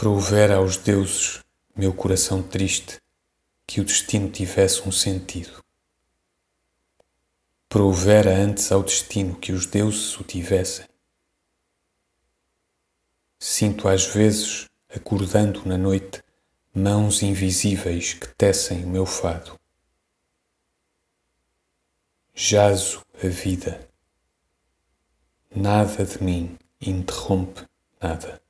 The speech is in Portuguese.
Prouvera aos deuses, meu coração triste, que o destino tivesse um sentido. Prouvera antes ao destino que os deuses o tivessem. Sinto às vezes, acordando na noite, mãos invisíveis que tecem o meu fado. Jazo a vida. Nada de mim interrompe nada.